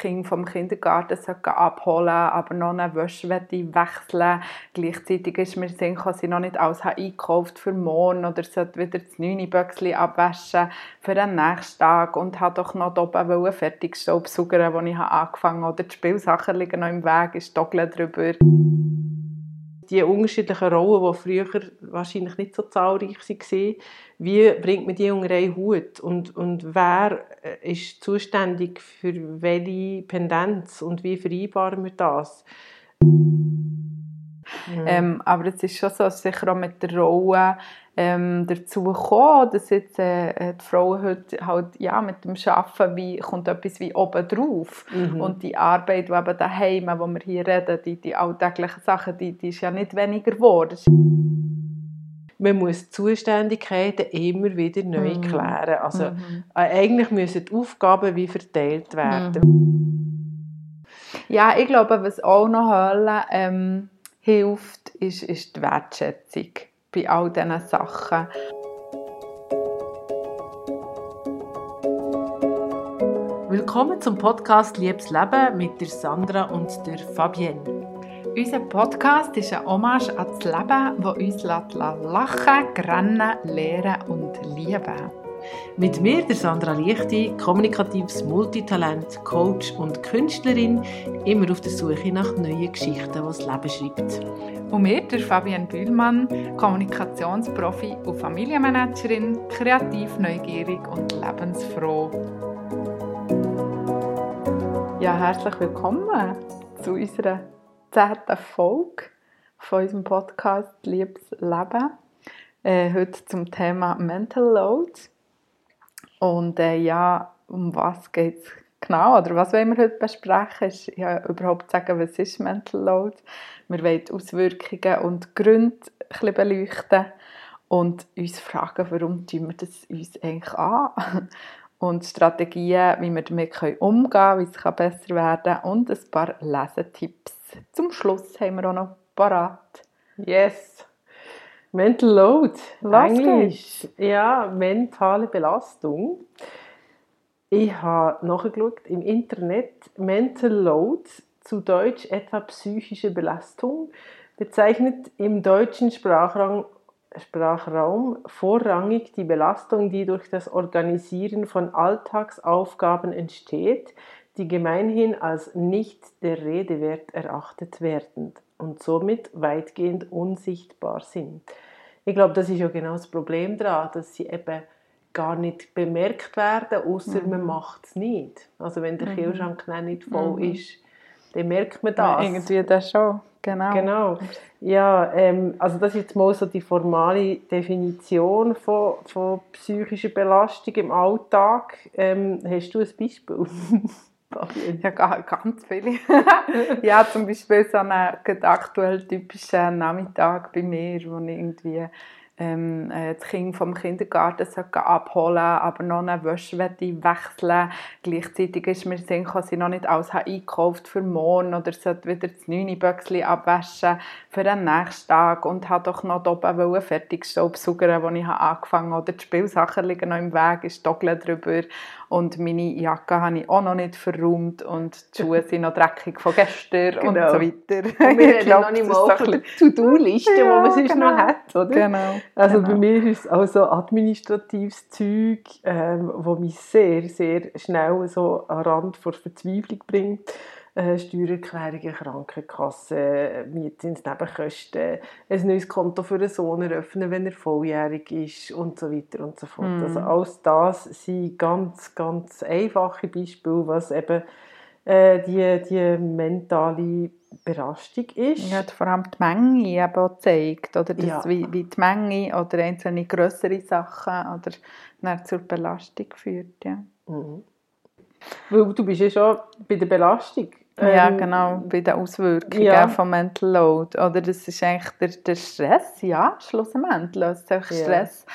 Kind vom Kindergarten abholen aber noch eine Wäsche wechseln Gleichzeitig ist mir Sinn dass ich noch nicht alles einkauft für morgen oder sollte wieder das 9 Böckchen abwaschen für den nächsten Tag und habe doch noch oben fertig Staubsaugern, wo ich angefangen habe. Oder die Spielsachen liegen noch im Weg, ist Doggle drüber die unterschiedlichen Rollen, die früher wahrscheinlich nicht so zahlreich waren, wie bringt man die unter einen Hut? Und, und wer äh, ist zuständig für welche Pendenz und wie vereinbaren wir das? Mhm. Ähm, aber es ist schon so, sicher auch mit der Rolle ähm, dazu gekommen, dass jetzt äh, die Frauen heute halt, ja, mit dem Arbeiten wie, kommt etwas wie oben drauf. Mhm. Und die Arbeit, die eben daheim, wo wir hier reden, die, die alltäglichen Sachen, die, die ist ja nicht weniger geworden. Man muss Zuständigkeiten immer wieder neu mhm. klären. Also mhm. Äh, eigentlich müssen die Aufgaben wie verteilt werden. Mhm. Ja, ich glaube, was auch noch Hölle ähm, hilft, ist, ist die Wertschätzung bei all diesen Sachen. Willkommen zum Podcast Liebes Leben mit der Sandra und der Fabienne. Unser Podcast ist ein Hommage an das Leben, das uns lachen, grennen, lehren und lieben mit mir, der Sandra Lichti, kommunikatives Multitalent, Coach und Künstlerin, immer auf der Suche nach neuen Geschichten, die das Leben schreibt. Und mir, der Fabian Bühlmann, Kommunikationsprofi und Familienmanagerin, kreativ, neugierig und lebensfroh. Ja, herzlich willkommen zu unserer zehnten Folge von unserem Podcast Liebes Leben. Äh, heute zum Thema Mental Load. Und äh, ja, um was geht es genau? Oder was wollen wir heute besprechen? Ist ja überhaupt sagen, was ist Mental Load? Wir wollen Auswirkungen und Gründe ein beleuchten und uns fragen, warum tun wir das uns eigentlich an? Und Strategien, wie wir damit umgehen können, wie es besser werden kann und ein paar Lesetipps. Zum Schluss haben wir auch noch parat. Yes! Mental Load. Englisch. Ja, mentale Belastung. Ich habe nachgeschaut im Internet. Mental Load, zu Deutsch etwa psychische Belastung, bezeichnet im deutschen Sprachraum, Sprachraum vorrangig die Belastung, die durch das Organisieren von Alltagsaufgaben entsteht, die gemeinhin als nicht der Rede wert erachtet werden und somit weitgehend unsichtbar sind. Ich glaube, das ist ja genau das Problem daran, dass sie eben gar nicht bemerkt werden, außer mhm. man macht es nicht. Also wenn der mhm. Kühlschrank nicht voll mhm. ist, dann merkt man das. Ja, irgendwie das schon, genau. Genau. Ja, ähm, also das ist jetzt mal so die formale Definition von, von psychischer Belastung im Alltag. Ähm, hast du ein Beispiel? Ja, ganz viele. ja, zum Beispiel so einen aktuell typischen Nachmittag bei mir, wo ich irgendwie ähm, äh, das Kind vom Kindergarten abholen aber noch eine Wäsche wechseln Gleichzeitig ist mir Sinn dass ich noch nicht alles einkauft für morgen oder sollte wieder das 9 Böckchen abwaschen für den nächsten Tag und habe doch noch oben fertig Staubsaugern, wo ich angefangen habe. Oder die Spielsachen liegen noch im Weg, ist Doggle drüber und meine Jacke habe ich auch noch nicht verräumt und die Schuhe sind noch dreckig von gestern genau. und so weiter. Und wir reden noch nicht mal von der To-Do-Liste, die man sonst genau. noch hat, oder? Genau. Also genau. bei mir ist es auch so administratives Zeug, ähm, wo mich sehr, sehr schnell so an Rand vor Verzweiflung bringt äh, Steuererklärungen, Krankenkasse, Mietzinsnebenkosten, ein neues Konto für einen Sohn eröffnen, wenn er volljährig ist und so weiter und so fort. Mm. Also alles das sind ganz, ganz einfache Beispiele, was eben äh, die, die mentale Belastung ist. Ja, vor allem die Menge eben auch zeigt, oder? Das, ja. wie, wie die Menge oder einzelne größere Sachen oder zur Belastung führt. Ja. Mhm. Weil du bist ja schon bei der Belastung ja, ähm, genau, bei den Auswirkungen ja. vom Mental Load. Oder das ist eigentlich der, der Stress, ja, schlussendlich löst sich Stress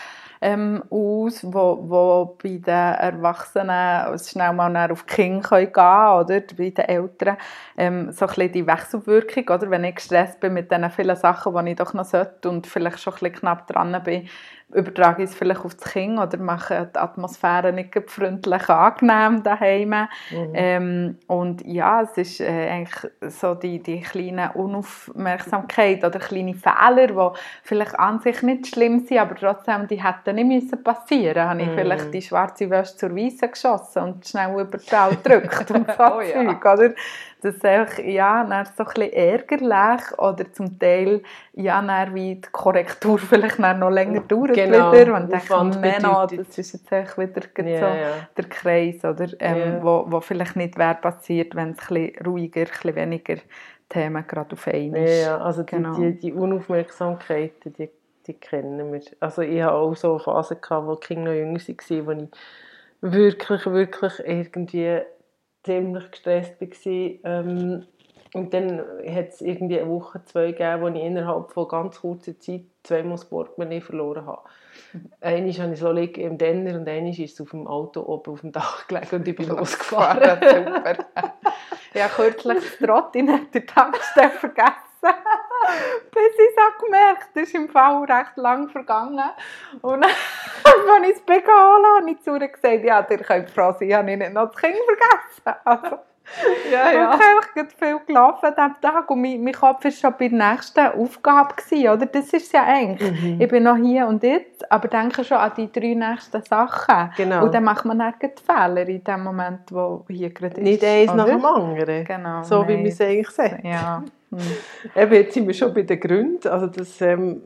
ähm, aus, wo, wo bei den Erwachsenen schnell mal auf die Kinder gehen können, oder bei den Eltern. Ähm, so ein bisschen die Wechselwirkung, oder? wenn ich gestresst bin mit den vielen Sachen, die ich doch noch sollte und vielleicht schon ein bisschen knapp dran bin, übertrage ich es vielleicht auf das Kind oder mache die Atmosphäre nicht freundlich angenehm daheim. Mhm. Ähm, und ja, es ist äh, eigentlich so die, die kleine Unaufmerksamkeit oder kleine Fehler, die vielleicht an sich nicht schlimm sind, aber trotzdem, die hätten nicht müssen passieren. Habe ich mhm. vielleicht die schwarze Wäsche zur Weiße geschossen und schnell über die Tau gedrückt und so oh, ja. Zeug, oder? Das ist einfach, ja, dann so ein bisschen ärgerlich oder zum Teil, ja, dann wie die Korrektur vielleicht noch länger dauert genau. wieder und denke, Menno, das ist jetzt echt wieder yeah, so yeah. der Kreis, oder? Ähm, yeah. wo, wo vielleicht nicht wäre passiert, wenn es ein bisschen ruhiger, ein bisschen weniger Themen gerade auf einmal ist. Ja, also die, genau. die, die Unaufmerksamkeiten, die, die kennen wir. Also ich hatte auch so Phasen, gehabt, wo die Kinder noch jünger waren, wo ich wirklich, wirklich irgendwie ziemlich gestresst war. Ähm, und dann hat es irgendwie eine Woche, zwei gegeben, wo ich innerhalb von ganz kurzer Zeit zweimal das Portemonnaie verloren habe. Einmal habe ich so liegen im Denner und einmal ist es auf dem Auto oben auf dem Dach gelegen und ich bin losgefahren. Super. ich habe kürzlich das Trottinett in der Tankstelle vergessen. Bis ich es gemerkt habe, ist im Fall recht lang vergangen. Und als ich es begonnen habe, habe ich zu ihr gesagt, ja, ihr könnt froh sein, ich habe nicht noch das Kind vergessen. Also, ja, ja. Ich habe viel gelaufen an diesem Tag und mein, mein Kopf war schon bei der nächsten Aufgabe. Gewesen, oder? Das ist es ja eigentlich. Mhm. Ich bin noch hier und jetzt, aber denke schon an die drei nächsten Sachen. Genau. Und dann macht man dann Fehler in dem Moment, wo hier gerade ist. Nicht eins nach dem anderen. Genau. So nein. wie man es eigentlich sagt. Ja. Hm. Eben, jetzt sind wir schon bei den Gründen. Also das, ähm,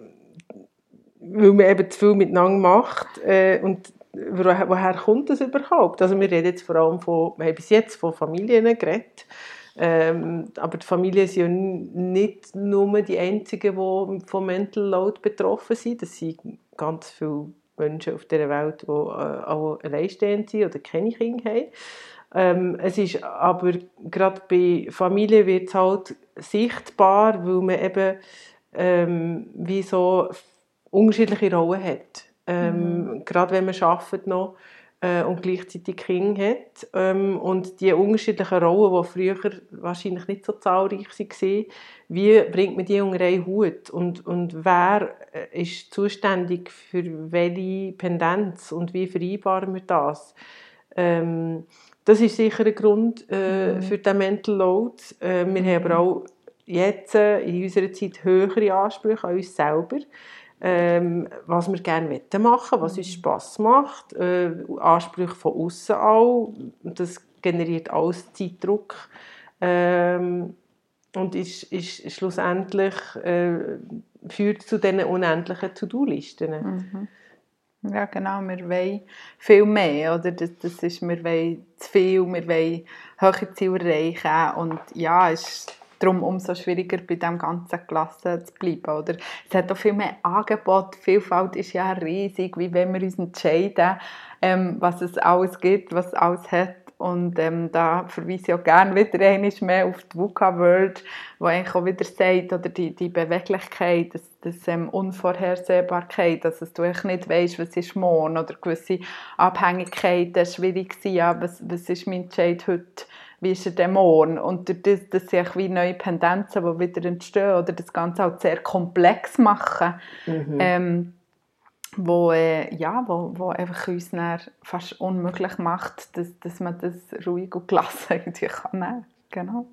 weil man eben zu viel miteinander macht äh, und woher kommt das überhaupt? Also wir reden jetzt vor allem von, wir haben bis jetzt von Familien geredet, ähm, aber die Familien sind ja nicht nur die einzigen, die von Mental Load betroffen sind. Das sind ganz viele Menschen auf dieser Welt, die äh, auch alleinstehend sind oder keine Kinder haben. Ähm, es ist aber gerade bei Familien wird es halt sichtbar, weil man eben ähm, wie so unterschiedliche Rollen hat. Ähm, mhm. Gerade wenn man arbeitet noch äh, und gleichzeitig Kinder hat. Ähm, und die unterschiedlichen Rollen, die früher wahrscheinlich nicht so zahlreich waren, wie bringt man die unter einen Hut? Und, und wer äh, ist zuständig für welche Pendenz und wie vereinbaren wir das? Ähm, das ist sicher ein Grund äh, mhm. für den Mental Load. Äh, wir mhm. haben aber auch jetzt äh, in unserer Zeit höhere Ansprüche an uns selber ähm, was wir gerne machen was uns mhm. Spass macht, äh, Ansprüche von außen auch. Das generiert alles Zeitdruck ähm, und ist, ist schlussendlich äh, führt zu diesen unendlichen To-Do-Listen. Mhm. Ja, genau. Wir wollen viel mehr. Oder? Das, das ist, wir wollen zu viel, wir wollen höhere Ziele erreichen. Und ja, es ist darum umso schwieriger bei dem ganzen Klasse zu bleiben. Oder? Es hat auch viel mehr Angebot, die Vielfalt ist ja riesig, wie wenn wir uns entscheiden, ähm, was es alles gibt, was es alles hat. Und ähm, da verweise ich auch gerne wieder einmal mehr auf die VUCA World, wo eigentlich auch wieder sagt, oder die, die Beweglichkeit, das, das ähm, Unvorhersehbarkeit, dass du echt nicht weißt, was ist morgen, oder gewisse Abhängigkeiten schwierig sind, ja, was, was ist mein Entscheid heute, wie ist er Dämon? Und das, das sind wie neue Pendenzen, die wieder entstehen oder das Ganze auch sehr komplex machen, mhm. ähm, wo, äh, ja, wo, wo einfach uns fast unmöglich macht, dass, dass man das ruhig und gelassen irgendwie kann nehmen. Genau.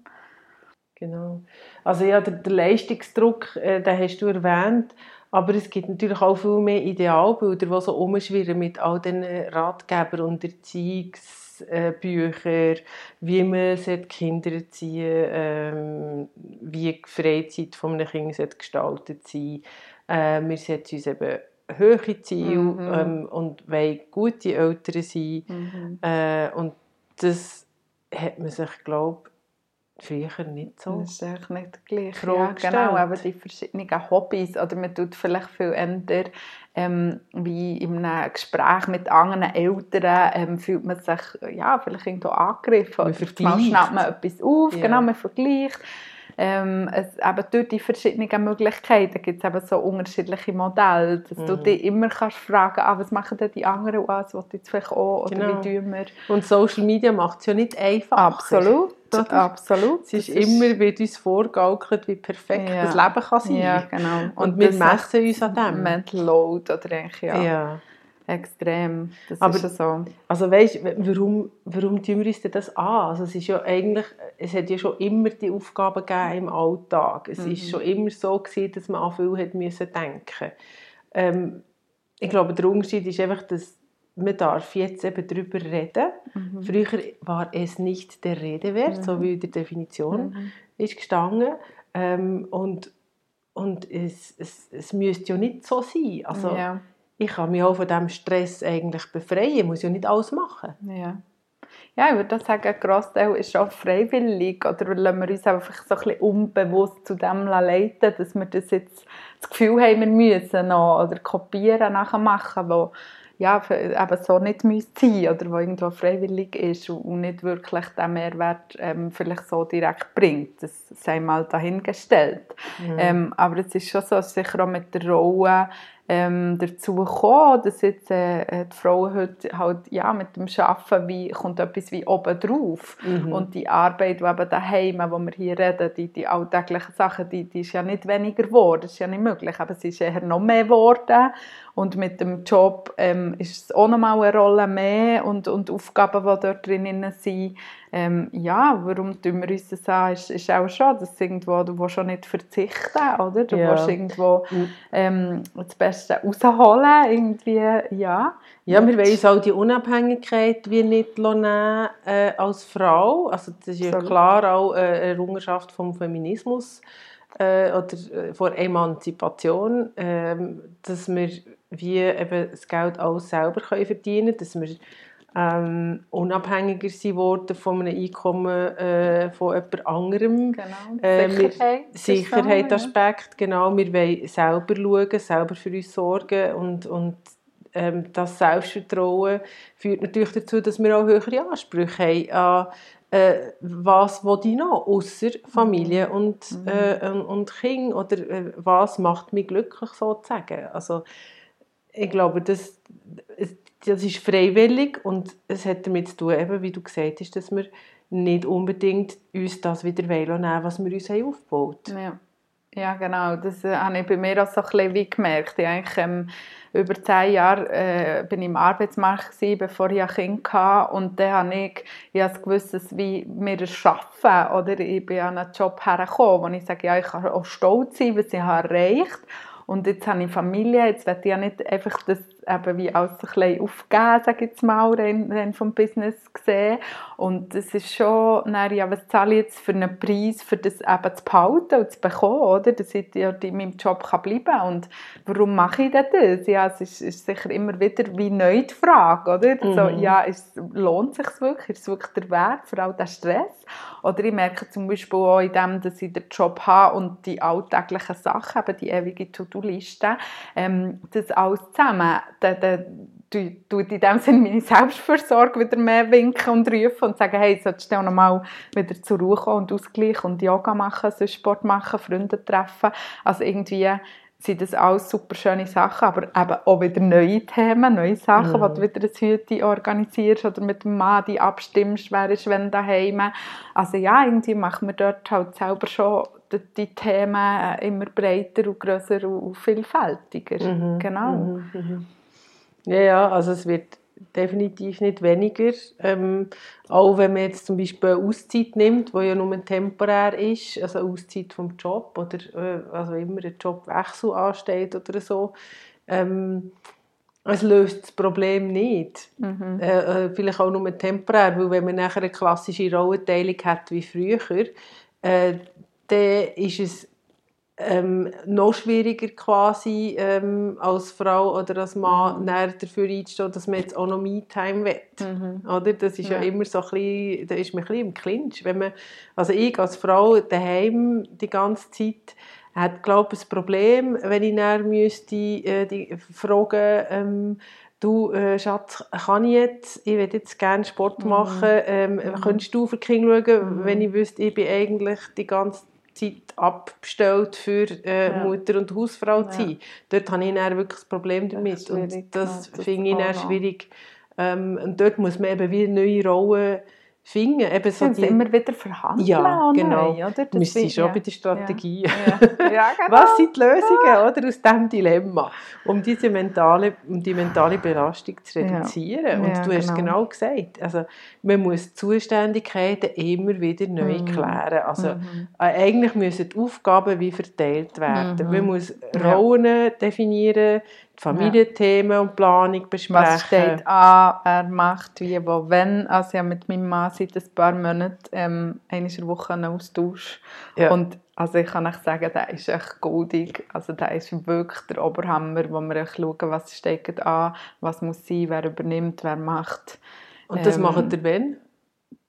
Genau. Also ja, der, der Leistungsdruck, äh, den hast du erwähnt, aber es gibt natürlich auch viel mehr Idealbilder, die so umschwirren mit all den Ratgebern und Erziehungs Bücher, wie man Kinder erziehen ähm, wie die Freizeit von einem Kind gestaltet sein äh, Wir setzen uns eben hohe Ziele mhm. ähm, und wollen gute Eltern sein. Mhm. Äh, und das hat man sich, glaube früher nicht so. Das ist eigentlich nicht gleich. Ja, genau, aber die verschiedenen Hobbys oder man tut vielleicht viel ändern ähm, wie in einem Gespräch mit anderen Eltern ähm, fühlt man sich ja, vielleicht irgendwo angegriffen. Man oder schnappt man etwas auf, ja. genau, man vergleicht. Ähm, es, eben durch die verschiedenen Möglichkeiten gibt es eben so unterschiedliche Modelle, dass mhm. du dich immer kannst fragen ah, was machen denn die anderen, was will jetzt vielleicht auch, oder genau. wie tun wir. Und Social Media macht es ja nicht einfach. Absolut. Oder? Absolut. Es ist, ist immer, wird uns vorgaukelt, wie perfekt ja. das Leben kann sein. Ja, genau. Und, und wir messen uns an dem. Mental Load oder eigentlich, ja. ja. Extrem, das Aber, ist so. Also weißt, warum, warum tun wir uns das an? Also es ist ja eigentlich, es hat ja schon immer die Aufgaben gegeben im Alltag. Es mhm. ist schon immer so gewesen, dass man an viel hat müssen denken. Ähm, ich glaube, der Unterschied ist einfach, dass man darf jetzt eben darüber reden. Mhm. Früher war es nicht der Rede wert, mhm. so wie in der Definition mhm. ist gestanden. Ähm, und und es, es, es müsste ja nicht so sein. Also, ja ich kann mich auch von diesem Stress eigentlich befreien. Ich muss ja nicht alles machen. Ja. Ja, ich würde sagen, ein Grossteil ist auch freiwillig. Oder lassen wir uns einfach so ein bisschen unbewusst zu dem leiten, dass wir das jetzt das Gefühl haben, wir müssen noch oder kopieren, nachher machen, wo ja, eben so nicht sein oder wo irgendwo freiwillig ist und nicht wirklich den Mehrwert ähm, vielleicht so direkt bringt. Das sei mal dahingestellt. Mhm. Ähm, aber es ist schon so, sicher auch mit der Rolle ähm, dazu gekommen, dass jetzt äh, die Frauen heute halt, ja, mit dem Arbeiten wie, kommt etwas wie oben drauf. Mhm. Und die Arbeit, die eben daheim, wo wir hier reden, die, die alltäglichen Sachen, die, die ist ja nicht weniger geworden, das ist ja nicht möglich, aber es ist eher noch mehr geworden. Und mit dem Job ähm, ist es auch noch mal eine Rolle mehr und, und Aufgaben, die dort drinnen sind. Ähm, ja, warum tun wir uns das an, ist, ist auch schon, dass irgendwo, du willst schon nicht verzichten, oder? Du ja. willst irgendwo mhm. ähm, das Beste rausholen, irgendwie, ja. Ja, wir wollen uns auch die Unabhängigkeit wie nicht nehmen, äh, als Frau. Also das ist ja Sorry. klar auch äh, eine Errungenschaft vom Feminismus äh, oder äh, vor Emanzipation, äh, dass wir wie eben das Geld alles selber können verdienen können, dass wir ähm, unabhängiger sind worden von einem Einkommen äh, von jemand anderem. Genau. Äh, Sicherheit. Sicherheitsaspekt, ja. genau. Wir wollen selber schauen, selber für uns sorgen und, und ähm, das Selbstvertrauen führt natürlich dazu, dass wir auch höhere Ansprüche haben an äh, was will ich noch, außer Familie mhm. und, mhm. äh, und Kind oder äh, was macht mich glücklich sozusagen. Also ich glaube, das, das ist freiwillig und es hat damit zu tun, eben, wie du gesagt hast, dass wir nicht unbedingt uns das wieder nehmen was wir uns haben aufgebaut haben. Ja. ja, genau. Das äh, habe ich bei mir auch so ein bisschen wie gemerkt. Ich eigentlich, ähm, über zehn Jahre äh, bin ich im Arbeitsmarkt gewesen, bevor ich ein Kind hatte und dann habe ich, ich habe gewusst, wie wir es schaffen oder ich bin an einen Job hergekommen, wo ich sage, ja, ich kann auch stolz sein, was ich habe erreicht und jetzt habe ich Familie, jetzt werde ich ja nicht einfach das eben wie alles ein bisschen aufgeben, sage ich jetzt mal, rein, vom Business gesehen. Und es ist schon, dann, ja, was zahle ich jetzt für einen Preis, für das eben zu behalten und zu bekommen, oder? Dass ich ja in meinem Job kann bleiben kann. Und warum mache ich denn das? Ja, es ist, ist sicher immer wieder wie neu die Frage, oder? Mhm. So, ja, ist, lohnt es sich wirklich? Ist es wirklich der Wert, vor allem der Stress? Oder ich merke zum Beispiel auch in dem, dass ich den Job habe und die alltäglichen Sachen, eben die ewige To-Do-Liste, ähm, das alles zusammen, dann, dann tut in dem Sinne meine Selbstversorgung wieder mehr winken und rufen und sagen, hey, solltest du noch mal wieder zur Ruhe kommen und ausgleichen und Yoga machen, so Sport machen, Freunde treffen. Also irgendwie sind das alles super schöne Sachen, aber eben auch wieder neue Themen, neue Sachen, mhm. wo du wieder ein Hüte organisierst oder mit dem Mann die abstimmst, wer ist wenn daheim. Also ja, irgendwie machen wir dort halt selber schon die, die Themen immer breiter und grösser und vielfältiger. Mhm. Genau. Mhm. mhm. Ja, ja, also es wird definitiv nicht weniger. Ähm, auch wenn man jetzt zum Beispiel eine Auszeit nimmt, die ja nur temporär ist, also eine Auszeit vom Job oder äh, also immer ein Jobwechsel ansteht oder so, ähm, es löst das Problem nicht. Mhm. Äh, äh vielleicht auch nur temporär, weil wenn man nachher eine klassische Rollenteilung hat wie früher, äh, dann ist es ähm, noch schwieriger quasi ähm, als Frau oder als Mann mhm. dafür einzustehen, dass man jetzt auch noch Me-Time will. Mhm. Oder? Das ist ja. ja. immer so ein bisschen, da ist man ein bisschen im Clinch. Wenn man, also ich als Frau daheim die ganze Zeit hat glaube ich ein Problem, wenn ich dann müsste äh, die fragen ähm, du äh, Schatz, kann ich jetzt, ich will jetzt gerne Sport mhm. machen, ähm, mhm. könntest du für Kinder schauen, mhm. wenn ich wüsste, ich bin eigentlich die ganze Zeit abbestellt für äh, ja. Mutter und Hausfrau zu sein. Ja. Dort habe ich dann wirklich ein Problem damit. und das genau, finde ich dann schwierig. Ähm, und dort muss man eben wieder neue Rollen finden. Eben so die, immer wieder verhandeln. Ja, genau. Neu, oder? Wir sind schon ja. bei der Strategie. Ja. Ja. genau. Was sind die Lösungen oder, aus diesem Dilemma, um, diese mentale, um die mentale Belastung zu reduzieren? Und du hast genau. genau gesagt, also, man muss Zuständigkeiten immer wieder neu mhm. klären. Also, mhm. Äh, eigentlich müssen die Aufgaben wie verteilt werden. Mhm. Man muss Rollen definieren, Familienthemen und Planung besprechen. Was steht an, wer macht wie, wo, wenn. Also habe mit meinem Mann seit ein paar Monaten ähm, der Woche einen Austausch. Ja. Und also ich kann euch sagen, der ist echt goldig. Also der ist wirklich der Oberhammer, wo wir schauen, was steht an, was muss sein, wer übernimmt, wer macht. Und das ähm, macht ihr wenn?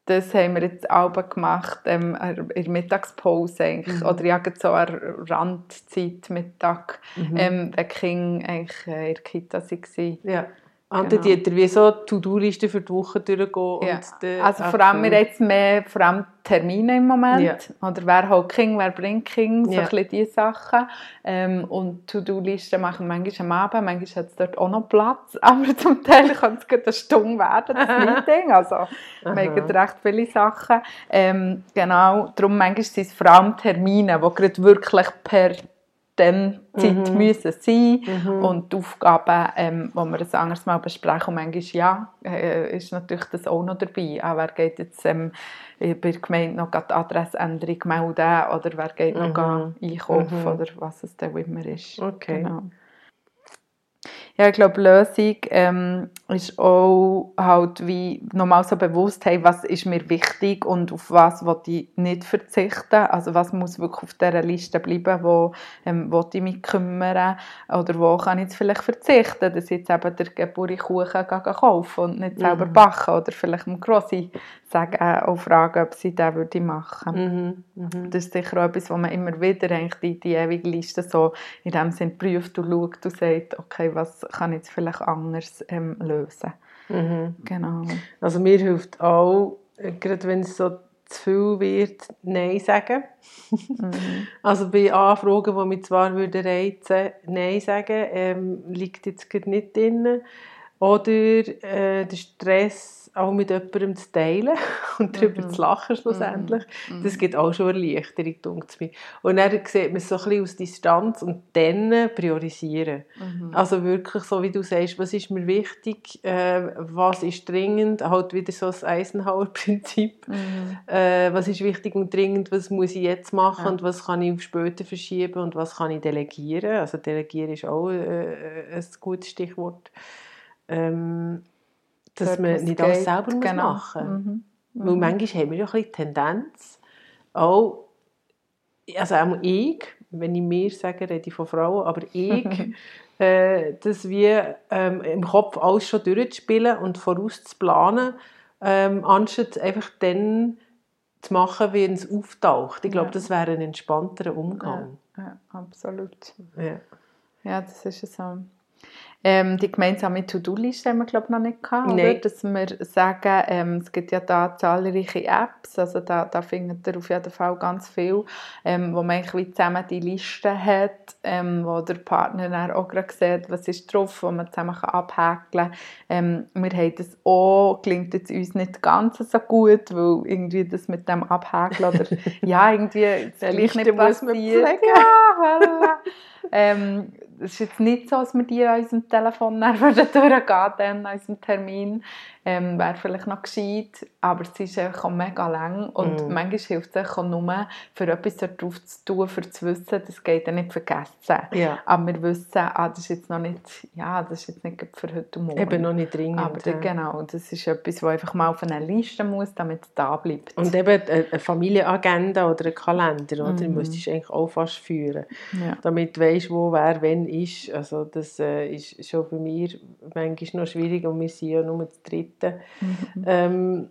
Das haben wir jetzt auch gemacht ähm, in der Mittagspause eigentlich. Mhm. oder ja so eine Randzeit Mittag, mhm. ähm, der King eigentlich äh, in der Kita war. Ja. Und genau. die hat wie so To-Do-Listen für die Woche durchgehen. Ja. also vor allem, wir jetzt mehr vor allem Termine im Moment. Ja. Oder wer holt King, wer bringt King, so ja. ein diese Sachen. Ähm, und To-Do-Listen machen manchmal am Abend, manchmal hat es dort auch noch Platz. Aber zum Teil kann es eine Stunde werden, das Meeting. Also wir haben recht viele Sachen. Ähm, genau, darum manchmal sind es vor allem Termine, die gerade wirklich per dann Zeit mhm. müssen sein mhm. und die Aufgaben, ähm, die wir ein anderes Mal besprechen, und manchmal ja, äh, ist natürlich das auch noch dabei. Auch wer geht jetzt ähm, bei der Gemeinde noch die Adressänderung melden oder wer geht mhm. noch einkaufen mhm. oder was es dann immer ist. Okay. Genau. Ja, ich glaube, Lösung ähm, ist auch halt wie nochmal so bewusst, hey, was ist mir wichtig und auf was will ich nicht verzichten. Also was muss wirklich auf dieser Liste bleiben, wo ähm, will ich mich kümmern oder wo kann ich jetzt vielleicht verzichten, dass ich jetzt eben der Geburtkuchen kaufen und nicht selber mhm. backen oder vielleicht dem Grossi sagen, äh, auch fragen, ob sie das würde machen mhm. Mhm. Das ist sicher auch etwas, wo man immer wieder eigentlich die, die ewige Liste so in dem Sinn prüft und schaut und sagt, okay, was kann ich jetzt vielleicht anders ähm, lösen. Mhm. Genau. Also mir hilft auch, äh, gerade wenn es so zu viel wird, Nein sagen. Mhm. Also bei Anfragen, die mich zwar würden reizen Nein sagen, ähm, liegt jetzt gerade nicht drin. Oder äh, der Stress auch mit jemandem zu teilen und darüber mhm. zu lachen schlussendlich, mhm. das gibt auch schon Erleichterung, denkt mir. Und dann sieht man es so ein bisschen aus Distanz und dann priorisieren. Mhm. Also wirklich so, wie du sagst, was ist mir wichtig, äh, was ist dringend, halt wieder so das Eisenhower-Prinzip, mhm. äh, was ist wichtig und dringend, was muss ich jetzt machen ja. und was kann ich auf später verschieben und was kann ich delegieren. Also delegieren ist auch äh, ein gutes Stichwort. Ähm, dass man nicht alles selber genau. machen muss. Mhm. Mhm. Weil manchmal haben wir ja ein bisschen Tendenz, auch, also auch ich, wenn ich mir sage, rede ich von Frauen, aber ich, äh, dass wir ähm, im Kopf alles schon durchzuspielen und vorauszuplanen, ähm, anstatt einfach dann zu machen, wenn es auftaucht. Ich glaube, ja. das wäre ein entspannterer Umgang. Ja, ja absolut. Ja. ja, das ist so. Ähm, die gemeinsame To-Do-Liste haben wir glaube noch nicht gehabt, oder? dass wir sagen, ähm, es gibt ja da zahlreiche Apps, also da, da findet ihr auf jeden Fall ganz viel, ähm, wo man wie zusammen die Liste hat, ähm, wo der Partner dann auch gerade sieht, was ist drauf, wo man zusammen kann abhäkeln kann. Ähm, wir haben das auch, klingt jetzt uns nicht ganz so gut, weil irgendwie das mit dem Abhäkeln oder ja, irgendwie das gleich nicht passiert. Ja, ähm, es ist jetzt nicht so, dass wir die an unserem Telefon durchgehen an unserem Termin ähm, wäre vielleicht noch gescheit, aber es ist einfach mega lang und mm. manchmal hilft es auch nur, für etwas darauf zu tun, für zu wissen, das geht dann nicht vergessen. Ja. Aber wir wissen, ah, das ist jetzt noch nicht, ja, das ist jetzt nicht für heute Morgen. Eben noch nicht dringend. Aber ja. genau, das ist etwas, das einfach mal auf einer Liste muss, damit es da bleibt. Und eben eine Familienagenda oder ein Kalender, oder? Mm. müsstest du eigentlich auch fast führen, ja. damit du weißt, wo wer wenn ist. Also das äh, ist schon für mich manchmal noch schwierig und wir sind ja nur zu dritt Dritte. Mhm. Ähm,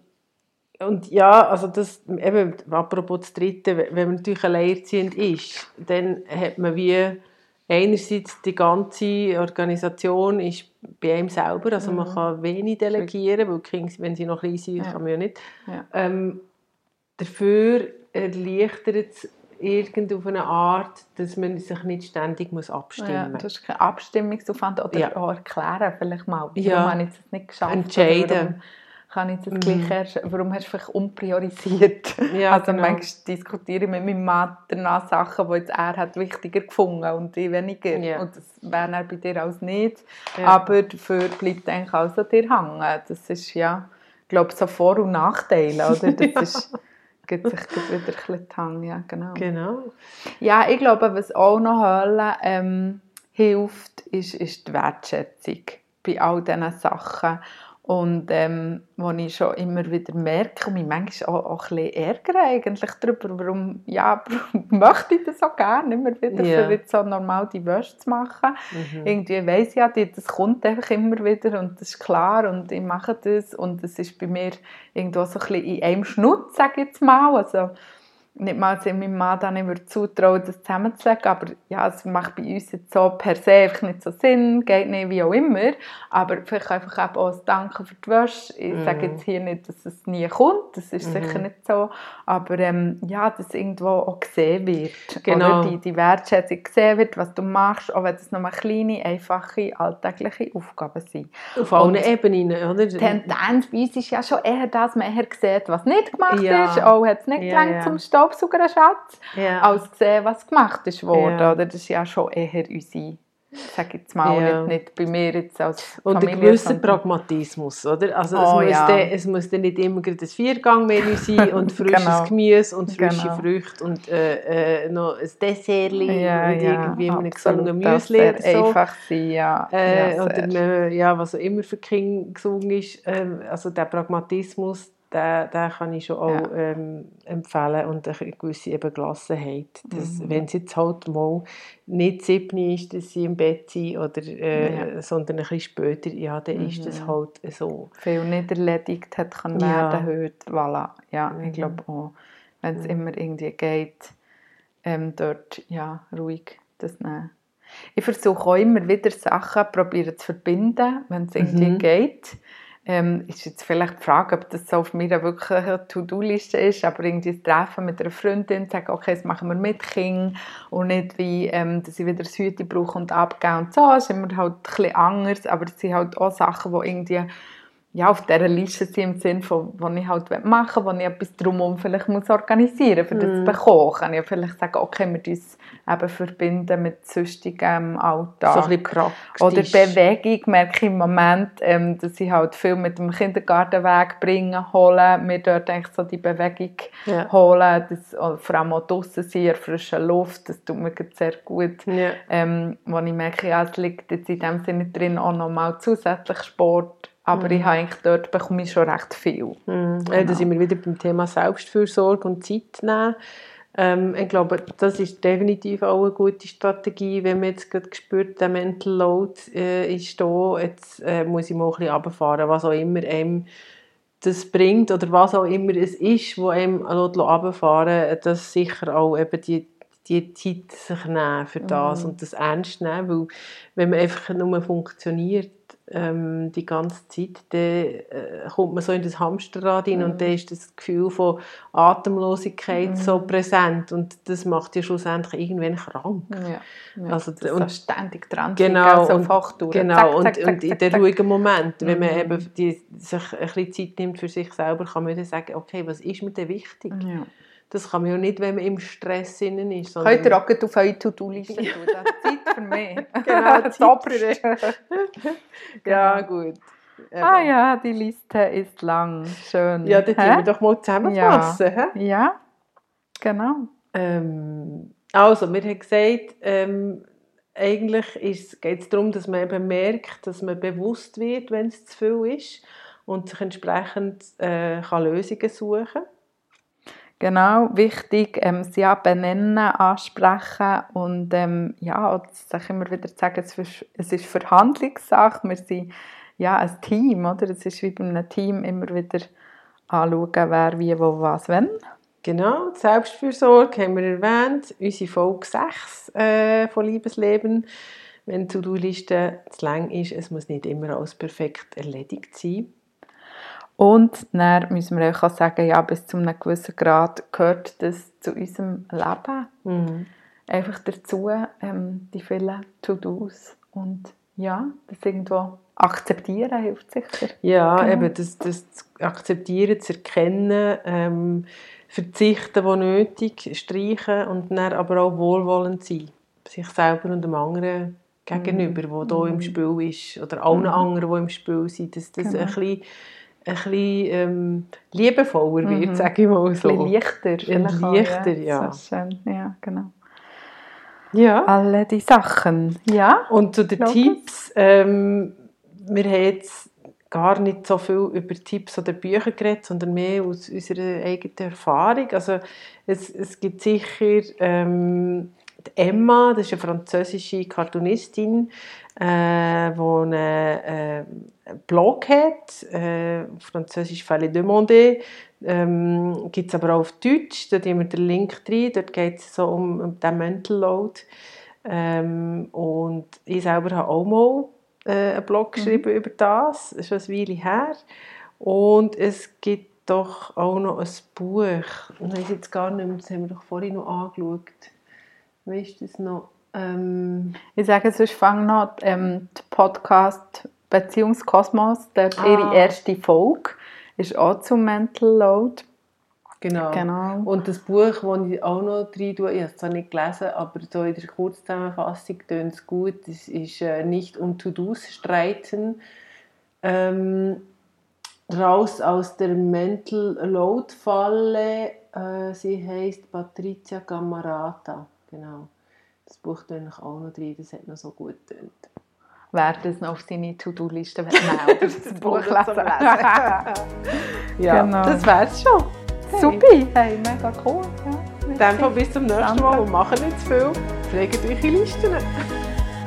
und ja, also das, eben, apropos das Dritte, wenn man natürlich alleinerziehend ist, dann hat man wie einerseits die ganze Organisation ist bei einem selber, also mhm. man kann wenig delegieren, weil Kinder, wenn sie noch klein sind, ja. kann man ja nicht. Ja. Ähm, dafür erleichtert es irgend auf eine Art, dass man sich nicht ständig muss abstimmen ja, muss. Du hast keinen Abstimmungsaufwand oder ja. auch erklären vielleicht mal. Ja. Warum habe ich es nicht geschafft? Entscheiden. kann ich das gleich erst, warum hast du vielleicht umpriorisiert? Ja, also genau. manchmal diskutiere ich mit meinem Mann danach Sachen, die jetzt er hat wichtiger gefunden und ich weniger. Ja. Und das wäre bei dir alles nicht. Ja. Aber dafür bleibt eigentlich alles an dir hängen. Das ist ja, ich glaube, so Vor- und Nachteile, oder? Das ist, gibt sich wieder ein bisschen die Hang, ja, genau. Genau. Ja, ich glaube, was auch noch Hölle ähm, hilft, ist, ist die Wertschätzung bei all diesen Sachen. Und ähm, wo ich schon immer wieder merke und mich manchmal auch, auch ein bisschen ärgere eigentlich darüber, warum, ja, möchte ich das so gerne immer wieder, Ja. für jetzt so normal die Wäsche zu machen. Mhm. Irgendwie weiss ich ja, das kommt einfach immer wieder und das ist klar und ich mache das und es ist bei mir irgendwo so ein bisschen in einem Schnutz, sage ich jetzt mal. Also, nicht mal, meinem Mann dann mehr zutrauen das zusammenzulegen, aber ja, es macht bei uns jetzt so per se einfach nicht so Sinn, geht nicht, wie auch immer, aber vielleicht einfach eben auch ein Danke für die Wäsche. Ich Mhm. sage jetzt hier nicht, dass es nie kommt, das ist sicher nicht so, aber ähm, ja, dass irgendwo auch gesehen wird, Genau. oder? Die, die Wertschätzung gesehen wird, was du machst, auch wenn es nur kleine, einfache, alltägliche Aufgaben sind. Auf allen Ebenen, oder? Die Tendenz bei uns ist ja schon eher, dass man eher sieht, was nicht gemacht Ja. ist. Auch hat es nicht Ja, gelangt ja. zum Staubsauger, Schatz, ja. als gesehen, was gemacht ist worden. Ja. Oder? Das ist ja schon eher unsere, sag jetzt mal, Ja. nicht, nicht bei mir jetzt als Und ein gewisser Pragmatismus, oder? Also Oh, es, muss ja. dann, es muss dann nicht immer gerade ein Viergang-Menü sein und frisches Genau. Gemüse und frische Genau. Früchte und äh, äh, noch ein Dessert ja, mit ja, irgendwie einem gesungenen Das Müsli oder so. einfach sein, ja. Äh, ja, oder ja, was auch immer für Kinder gesungen ist. Ähm, also der Pragmatismus, den, den kann ich schon auch Ja. ähm, empfehlen und eine gewisse eben Gelassenheit. Dass, Mhm. Wenn es jetzt halt mal nicht sieben ist, dass sie im Bett sind, oder, äh, Ja. sondern ein bisschen später, ja, dann ist das Mhm. halt so. viel nicht erledigt hat können Ja. werden heute. Voilà. Ja, Mhm. ich glaube auch, wenn es Mhm. immer irgendwie geht, ähm, dort ja, ruhig das nehmen. Ich versuche auch immer wieder Sachen probieren zu verbinden, wenn es irgendwie Mhm. geht. Ähm, ist jetzt vielleicht die Frage, ob das so auf meiner wirklichen To-Do-Liste ist, aber irgendwie ein Treffen mit einer Freundin, sagen, okay, das machen wir mit Kind und nicht wie, ähm, dass ich wieder das Hüte brauche und abgebe und so, das ist immer halt ein bisschen anders, aber es sind halt auch Sachen, die irgendwie ja, auf dieser Liste sind im Sinne von, was ich halt machen will, wo ich etwas drumherum vielleicht muss organisieren muss, für das Mhm. zu bekommen. Kann ich vielleicht sagen, okay, wir uns eben verbinden mit sonstigem Alltag. So ein bisschen praktisch. Oder Bewegung merke ich im Moment, ähm, dass ich halt viel mit dem Kindergartenweg bringen, holen, mir dort eigentlich so die Bewegung Ja. holen, das, oder vor allem auch draussen sein, in Luft, das tut mir sehr gut. Ja. Ähm, wo ich merke, ja, es liegt jetzt in dem Sinne drin auch nochmal zusätzlich Sport, aber Mhm. ich habe eigentlich dort bekomme ich schon recht viel. Mhm. Genau. Da sind wir wieder beim Thema Selbstfürsorge und Zeit nehmen. Ähm, ich glaube, das ist definitiv auch eine gute Strategie, wenn man jetzt gerade spürt, der Mental Load äh, ist da, jetzt äh, muss ich mal ein bisschen runterfahren, was auch immer einem das bringt oder was auch immer es ist, wo einem runterfahren dass sicher auch eben die, die Zeit sich nehmen für das Mhm. und das ernst nehmen, weil wenn man einfach nur funktioniert ähm, die ganze Zeit, dann äh, kommt man so in das Hamsterrad rein Mhm. und dann ist das Gefühl von Atemlosigkeit Mhm. so präsent und das macht ja schlussendlich irgendwann krank. Ja. Ja, Also, das und- ständig dran Genau, so und-. Genau, Zack, und, zack, zack, und in den ruhigen Momenten, wenn man Mhm. eben die, sich ein bisschen Zeit nimmt für sich selber, kann man dann sagen, okay, was ist mir denn wichtig? Ja. Das kann man ja nicht, wenn man im Stress innen ist. Könnt ihr auch auf eure To-Do-Liste tun. Zeit für mich. Genau, Zeit. Ja, gut. Ah Eben. ja, die Liste ist lang. Schön. Ja, Hä? tun wir doch mal zusammenfassen. hä? Ja, genau. Ähm, also, wir haben gesagt, ähm, eigentlich geht es darum, dass man eben merkt, dass man bewusst wird, wenn es zu viel ist und sich entsprechend äh, kann Lösungen suchen Genau, wichtig, ähm, sie ja benennen, ansprechen und ähm, ja, sich immer wieder sagen, es ist, es Verhandlungssache, wir sind ja ein Team, oder? Es ist wie bei einem Team immer wieder anschauen, wer wie, wo, was, wenn. Genau, Selbstfürsorge haben wir erwähnt, unsere Folge 6 äh, von Liebesleben. Wenn die To-Do-Liste zu lang ist, es muss nicht immer alles perfekt erledigt sein. Und dann müssen wir euch auch sagen, ja, bis zu einem gewissen Grad gehört das zu unserem Leben. Mhm. Einfach dazu, ähm, die vielen To-Dos. Und ja, das irgendwo akzeptieren hilft sicher. Ja, genau. eben das, das zu akzeptieren, zu erkennen, ähm, verzichten, wo nötig, streichen und dann aber auch wohlwollend sein. Sich selber und dem anderen gegenüber, mhm. der hier im mhm. Spiel ist, oder allen mhm. anderen, die im Spiel sind, dass das genau. ein bisschen, ein bisschen ähm, liebevoller wird, mhm. sage ich mal so. Ein leichter. Ein leichter, ja. ja. schön, ja, genau. Ja. Alle die Sachen, ja. Und zu den Tipps, ähm, wir haben jetzt gar nicht so viel über Tipps oder Bücher geredet, sondern mehr aus unserer eigenen Erfahrung. Also es, es gibt sicher ähm, Emma, das ist eine französische Cartoonistin, äh, die einen äh, Blog hat, äh, auf Französisch «Fallait demander». Ähm, gibt es aber auch auf Deutsch, da haben wir den Link drin, dort geht es so um, um den Mental Load. Ähm, und ich selber habe auch mal äh, einen Blog mhm. geschrieben mhm. über das, das ist schon eine Weile her. Und es gibt doch auch noch ein Buch, ich weiß jetzt gar nicht mehr, das haben wir doch vorhin noch angeschaut Weißt du das noch? Ähm, ich sage, sonst fang noch ähm, den Podcast Beziehungskosmos, dort ah. ihre erste Folge, ist auch zum Mental Load. Genau. genau. Und das Buch, das ich auch noch rein tue, ich habe es zwar nicht gelesen, aber so in der Kurzzusammenfassung tönt es gut, das ist äh, «Nicht um To-Dos streiten». Ähm, raus aus der Mental Load-Falle, äh, sie heißt Patricia Camarata. Genau. Das Buch tue ich auch noch drin, das hat noch so gut getönt. Wer das noch auf seine To-Do-Liste melden das Buch lesen. ja, genau. das wär's schon. Hey. Super, hey, mega cool. Ja, Dann bis zum nächsten Mal und machen nicht zu viel. Pflegt eure Listen.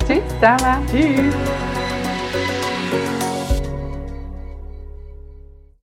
Tschüss zusammen. Tschüss.